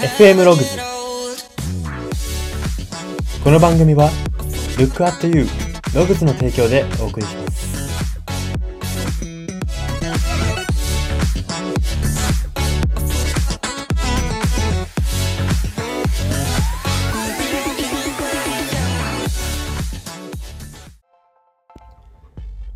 FM ログズこの番組は Look at You ログズの提供でお送りします。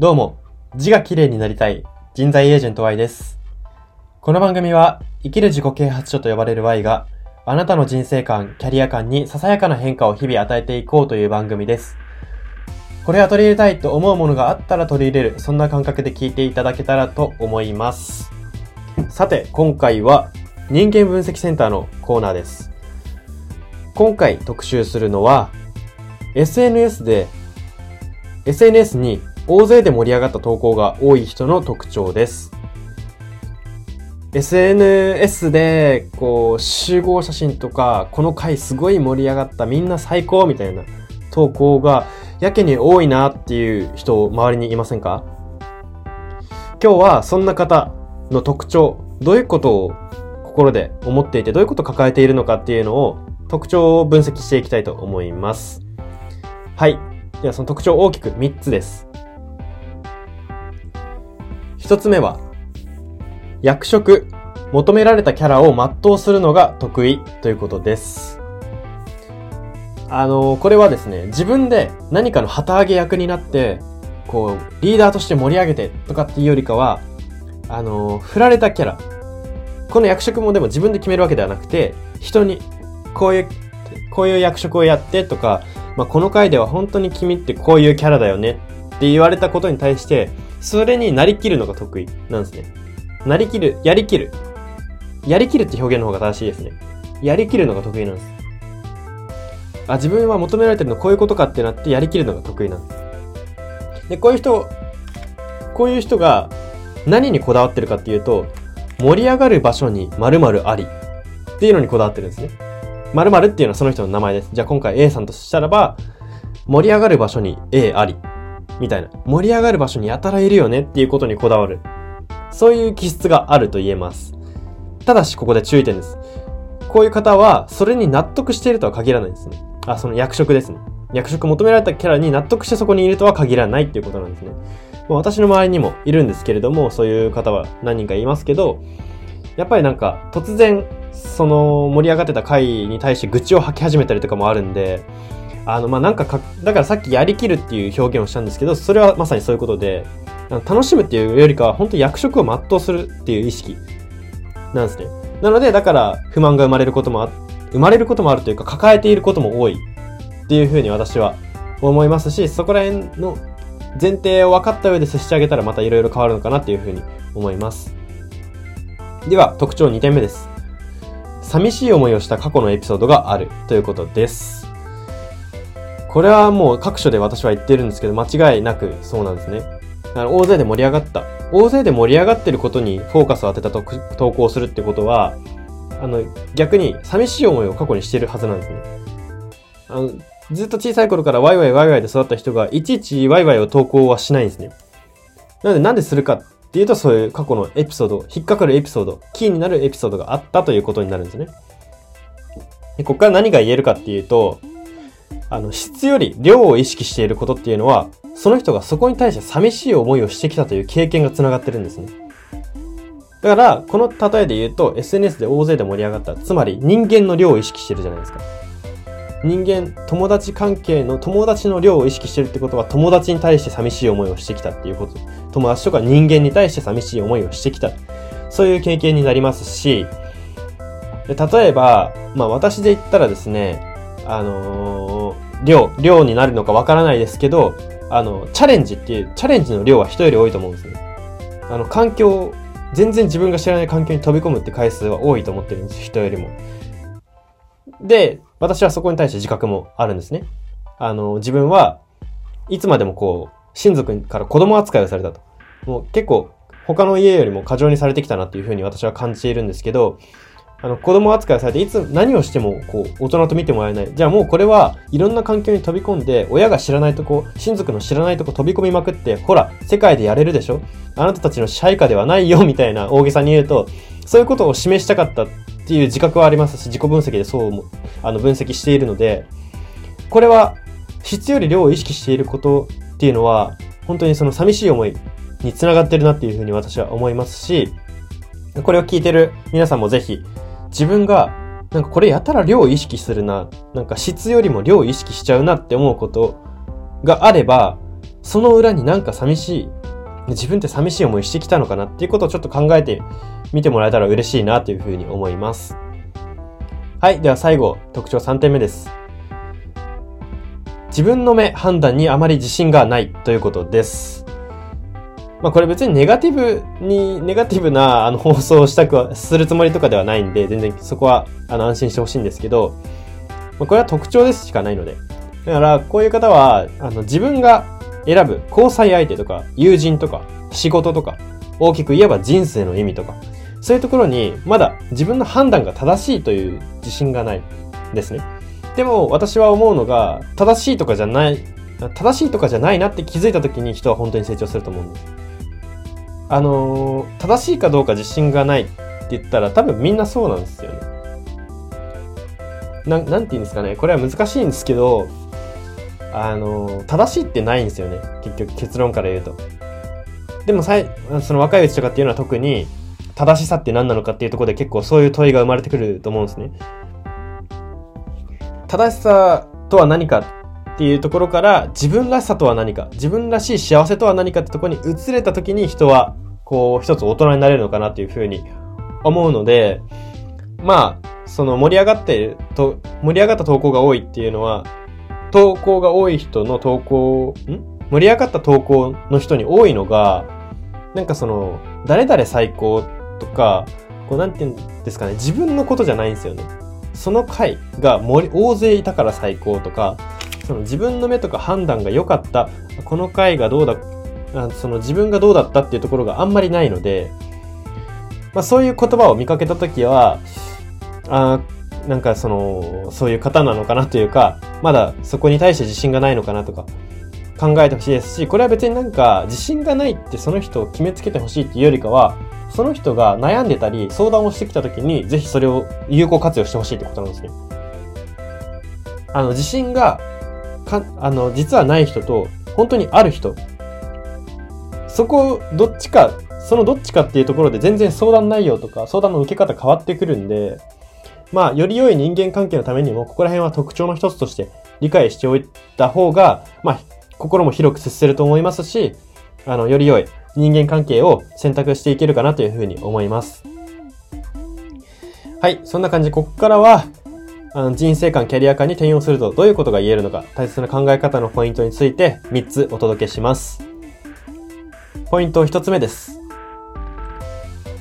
どうも字が綺麗になりたい人材エージェント Y です。この番組は生きる自己啓発書と呼ばれる Y があなたの人生観、キャリア観にささやかな変化を日々与えていこうという番組です。これは取り入れたいと思うものがあったら取り入れる、そんな感覚で聞いていただけたらと思います。さて、今回は人間分析センターのコーナーです。今回特集するのは SNS で SNS に大勢で盛り上がった投稿が多い人の特徴です。SNS で、こう、集合写真とか、この回すごい盛り上がった、みんな最高みたいな投稿が、やけに多いなっていう人、周りにいませんか？今日はそんな方の特徴、どういうことを心で思っていて、どういうことを抱えているのかっていうのを、特徴を分析していきたいと思います。はい。ではその特徴大きく3つです。1つ目は、役職、求められたキャラを全うするのが得意ということです。あの、これはですね、自分で何かの旗揚げ役になって、こう、リーダーとして盛り上げてとかっていうよりかは、あの、振られたキャラ。この役職もでも自分で決めるわけではなくて、人に、こういう、こういう役職をやってとか、まあ、この回では本当に君ってこういうキャラだよねって言われたことに対して、それになりきるのが得意なんですね。なりきる、やりきる。やりきるって表現の方が正しいですね。やりきるのが得意なんです。あ、自分は求められてるのこういうことかってなってやりきるのが得意なんです。で、こういう人、こういう人が何にこだわってるかっていうと、盛り上がる場所に〇〇ありっていうのにこだわってるんですね。〇〇っていうのはその人の名前です。じゃあ今回 A さんとしたらば、盛り上がる場所に A あり。みたいな。盛り上がる場所にやたらいるよねっていうことにこだわる。そういう気質があると言えます。ただしここで注意点です。こういう方は、それに納得しているとは限らないんですね。あ、その役職ですね。役職求められたキャラに納得してそこにいるとは限らないっていうことなんですね。まあ私の周りにもいるんですけれども、そういう方は何人かいますけど、やっぱりなんか突然、その盛り上がってた回に対して愚痴を吐き始めたりとかもあるんで、あの、ま、なんかか、だからさっきやりきるっていう表現をしたんですけど、それはまさにそういうことで、楽しむっていうよりかは、本当役職を全うするっていう意識なんですね。なので、だから不満が生まれることもあ、生まれることもあるというか、抱えていることも多いっていうふうに私は思いますし、そこら辺の前提を分かった上で接してあげたらまた色々変わるのかなっていうふうに思います。では、特徴2点目です。寂しい思いをした過去のエピソードがあるということです。これはもう各所で私は言ってるんですけど、間違いなくそうなんですね。あの大勢で盛り上がった。大勢で盛り上がってることにフォーカスを当てたと投稿するってことは、あの、逆に寂しい思いを過去にしてるはずなんですね。あの、ずっと小さい頃からワイワイワイワイで育った人が、いちいちワイワイを投稿はしないんですね。なのでなんでするかっていうと、そういう過去のエピソード、引っかかるエピソード、キーになるエピソードがあったということになるんですね。でここから何が言えるかっていうと、あの、質より量を意識していることっていうのは、その人がそこに対して寂しい思いをしてきたという経験が繋がってるんですね。だから、この例えで言うと、SNS で大勢で盛り上がった。つまり、人間の量を意識してるじゃないですか。人間、友達関係の友達の量を意識してるってことは、友達に対して寂しい思いをしてきたっていうこと。友達とか人間に対して寂しい思いをしてきた。そういう経験になりますし、例えば、まあ私で言ったらですね、あのー量、量になるのかわからないですけど、あの、チャレンジっていう、チャレンジの量は人より多いと思うんですね。あの、環境、全然自分が知らない環境に飛び込むって回数は多いと思ってるんです、人よりも。で、私はそこに対して自覚もあるんですね。あの、自分はいつまでもこう、親族から子供扱いをされたと。もう結構、他の家よりも過剰にされてきたなっていうふうに私は感じているんですけど、あの、子供扱いされて、いつ何をしても、こう、大人と見てもらえない。じゃあもうこれは、いろんな環境に飛び込んで、親が知らないとこ、親族の知らないとこ飛び込みまくって、ほら、世界でやれるでしょ？あなたたちの支配下ではないよ、みたいな大げさに言うと、そういうことを示したかったっていう自覚はありますし、自己分析でそうも、あの、分析しているので、これは、質より量を意識していることっていうのは、本当にその寂しい思いにつながってるなっていうふうに私は思いますし、これを聞いてる皆さんもぜひ、自分が、なんかこれやたら量を意識するな、なんか質よりも量を意識しちゃうなって思うことがあれば、その裏になんか寂しい、自分って寂しい思いしてきたのかなっていうことをちょっと考えてみてもらえたら嬉しいなというふうに思います。はい。では最後、特徴3点目です。自分の目、判断にあまり自信がないということです。まあこれ別にネガティブに、ネガティブなあの放送をしたくは、するつもりとかではないんで、全然そこはあの安心してほしいんですけど、まあ、これは特徴ですしかないので。だからこういう方は、あの自分が選ぶ交際相手とか友人とか仕事とか大きく言えば人生の意味とかそういうところにまだ自分の判断が正しいという自信がないですね。でも私は思うのが正しいとかじゃない、正しいとかじゃないなって気づいた時に人は本当に成長すると思うんです。あのー、正しいかどうか自信がないって言ったら多分みんなそうなんですよね。ななんて言うんですかね。これは難しいんですけど、あの、正しいってないんですよね。結局結論から言うと。でもさい、その若いうちとかっていうのは特に、正しさって何なのかっていうところで結構そういう問いが生まれてくると思うんですね。正しさとは何かっていうところから自分らしさとは何か、自分らしい幸せとは何かってとこに移れた時に人はこう一つ大人になれるのかなっていうふうに思うので、まあ、その盛り上がってると、盛り上がった投稿が多いっていうのは、投稿が多い人の投稿、ん？盛り上がった投稿の人に多いのが、なんかその、誰々最高とか、こうなんて言うんですかね、自分のことじゃないんですよね。その回が盛り、大勢いたから最高とか、その自分の目とか判断が良かった、この回がどうだ、その自分がどうだったっていうところがあんまりないので、まあそういう言葉を見かけたときは、あなんかその、そういう方なのかなというか、まだそこに対して自信がないのかなとか、考えてほしいですし、これは別になんか自信がないってその人を決めつけてほしいっていうよりかは、その人が悩んでたり相談をしてきた時に、ぜひそれを有効活用してほしいってことなんですね。あの、自信が、か、あの、実はない人と、本当にある人。そこ、どっちか、そのどっちかっていうところで全然相談内容とか相談の受け方変わってくるんで、まあ、より良い人間関係のためにも、ここら辺は特徴の一つとして理解しておいた方が、まあ、心も広く接せると思いますし、あの、より良い人間関係を選択していけるかなというふうに思います。はい、そんな感じ。ここからは、あの人生観、キャリア観に転用するとどういうことが言えるのか、大切な考え方のポイントについて3つお届けします。ポイント1つ目です。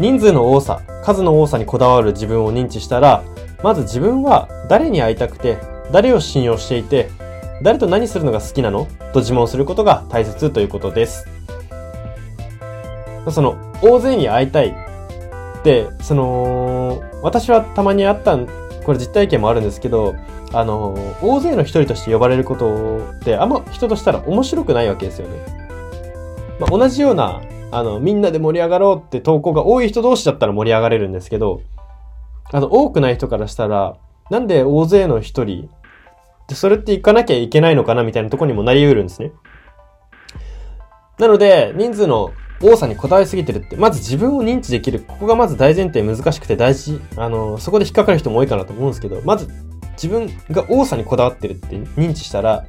人数の多さ、数の多さにこだわる自分を認知したら、まず自分は誰に会いたくて、誰を信用していて、誰と何するのが好きなの？と自問することが大切ということです。その、大勢に会いたいって、その、私はたまにあったこれ実体験もあるんですけど、あの、大勢の一人として呼ばれることってあんま人としたら面白くないわけですよね。まあ、同じような、あの、みんなで盛り上がろうって投稿が多い人同士だったら盛り上がれるんですけど、あの、多くない人からしたら、なんで大勢の一人で、それって行かなきゃいけないのかなみたいなとこにもなり得るんですね。なので、人数の多さにこだわりすぎてるって、まず自分を認知できる。ここがまず大前提難しくて大事。あの、そこで引っかかる人も多いかなと思うんですけど、まず自分が多さにこだわってるって認知したら、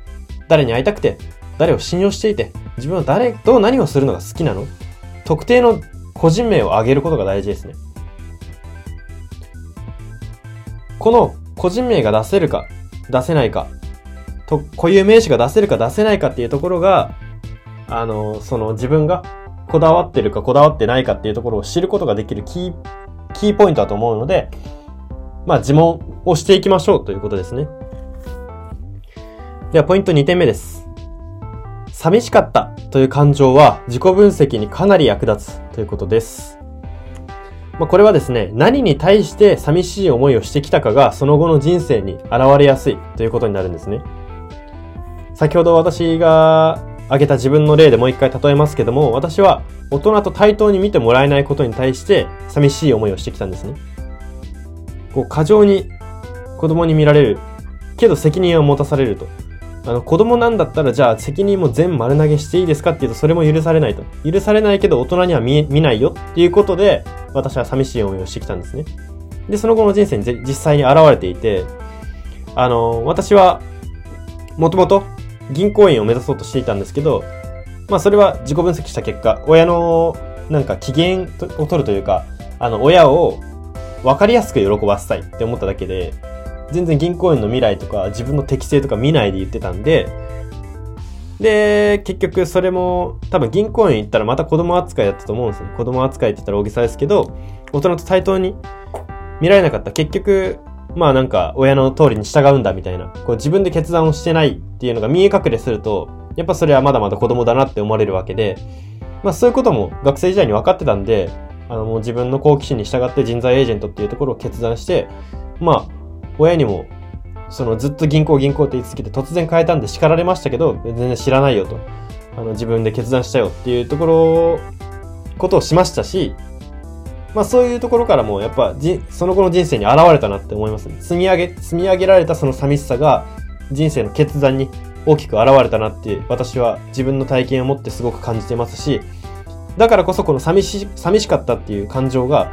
誰に会いたくて、誰を信用していて、自分は誰と何をするのが好きなの？特定の個人名を挙げることが大事ですね。この個人名が出せるか、出せないか、と固有名詞が出せるか出せないかっていうところが、あの、その自分がこだわってるかこだわってないかっていうところを知ることができるキー、キーポイントだと思うので、まあ自問をしていきましょうということですね。ではポイント2点目です。寂しかったという感情は自己分析にかなり役立つということです。まあ、これはですね、何に対して寂しい思いをしてきたかがその後の人生に現れやすいということになるんですね。先ほど私が挙げた自分の例でもう一回例えますけども、私は大人と対等に見てもらえないことに対して寂しい思いをしてきたんですね。こう過剰に子供に見られるけど責任は持たされると。あの、子供なんだったら、じゃあ責任も全丸投げしていいですかって言うと、それも許されないと。許されないけど、大人には見見ないよっていうことで、私は寂しい思いをしてきたんですね。で、その後の人生に実際に現れていて、あの、私は、もともと銀行員を目指そうとしていたんですけど、まあそれは自己分析した結果、親のなんか機嫌を取るというか、あの、親を分かりやすく喜ばせたいって思っただけで、全然銀行員の未来とか自分の適性とか見ないで言ってたんで、で、結局それも多分銀行員行ったらまた子供扱いだったと思うんですよ。子供扱いって言ったら大げさですけど、大人と対等に見られなかった。結局、まあなんか親の通りに従うんだみたいな、こう自分で決断をしてないっていうのが見え隠れすると、やっぱそれはまだまだ子供だなって思われるわけで、まあそういうことも学生時代に分かってたんで、あのもう自分の好奇心に従って人材エージェントっていうところを決断して、まあ親にもそのずっと銀行銀行って言い続けて突然変えたんで叱られましたけど、全然知らないよと。あの自分で決断したよっていうところ、ことをしましたし、まあそういうところからもやっぱ、その後の人生に現れたなって思いますね。積み上げ、積み上げられたその寂しさが人生の決断に大きく現れたなって私は自分の体験を持ってすごく感じてますし、だからこそこの寂し、寂しかったっていう感情が、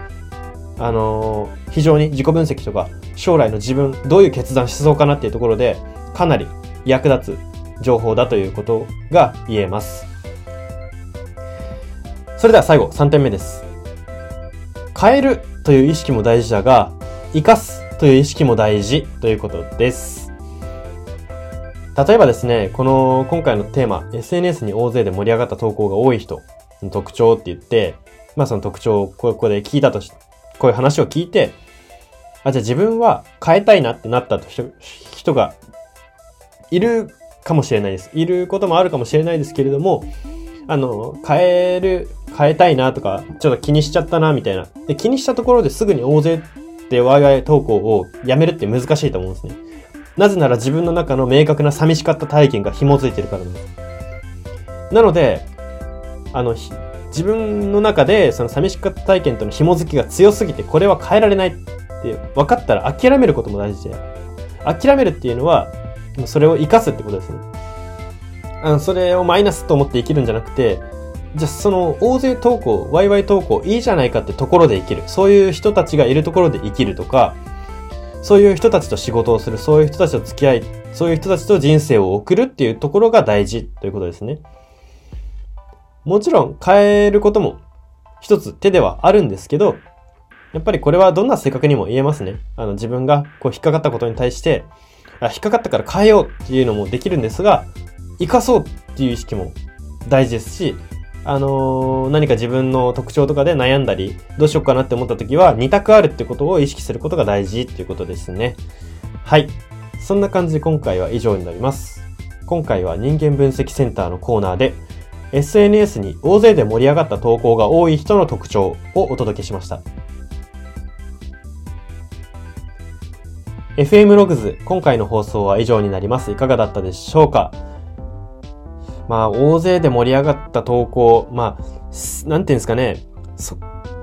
あのー、非常に自己分析とか将来の自分、どういう決断しそうかなっていうところで、かなり役立つ情報だということが言えます。それでは最後、3点目です。変えるという意識も大事だが、生かすという意識も大事ということです。例えばですね、この今回のテーマ、SNS に大勢で盛り上がった投稿が多い人の特徴って言って、まあその特徴をここで聞いたとして、こういう話を聞いて、あ、じゃあ自分は変えたいなってなった人がいるかもしれないです。いることもあるかもしれないですけれども、あの、変える変えたいなとか、ちょっと気にしちゃったなみたいな。で、気にしたところですぐに大勢でワイワイ投稿をやめるって難しいと思うんですね。なぜなら自分の中の明確な寂しかった体験が紐づいてるからです。なので、あの、自分の中でその寂しかった体験との紐づきが強すぎてこれは変えられないって分かったら諦めることも大事で、諦めるっていうのは、それを活かすってことですね。あの、それをマイナスと思って生きるんじゃなくて、じゃあその大勢投稿、ワイワイ投稿いいじゃないかってところで生きる。そういう人たちがいるところで生きるとか、そういう人たちと仕事をする、そういう人たちと付き合い、そういう人たちと人生を送るっていうところが大事ということですね。もちろん変えることも一つ手ではあるんですけど、やっぱりこれはどんな性格にも言えますね。あの自分がこう引っかかったことに対して、あ引っかかったから変えようっていうのもできるんですが、生かそうっていう意識も大事ですし、あのー、何か自分の特徴とかで悩んだり、どうしようかなって思った時は、二択あるってことを意識することが大事っていうことですね。はい。そんな感じで今回は以上になります。今回は人間分析センターのコーナーで、SNS に大勢で盛り上がった投稿が多い人の特徴をお届けしました。FM ログズ、今回の放送は以上になります。いかがだったでしょうか？まあ、大勢で盛り上がった投稿、まあ、なんていうんですかね、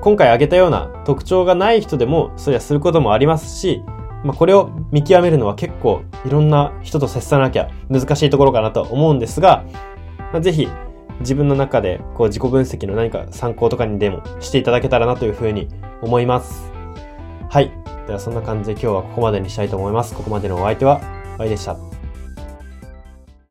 今回挙げたような特徴がない人でも、そりゃすることもありますし、まあ、これを見極めるのは結構いろんな人と接さなきゃ難しいところかなと思うんですが、まあ、ぜひ自分の中でこう自己分析の何か参考とかにでもしていただけたらなというふうに思います。はい。ではそんな感じで今日はここまでにしたいと思います。ここまでのお相手は、Y でした。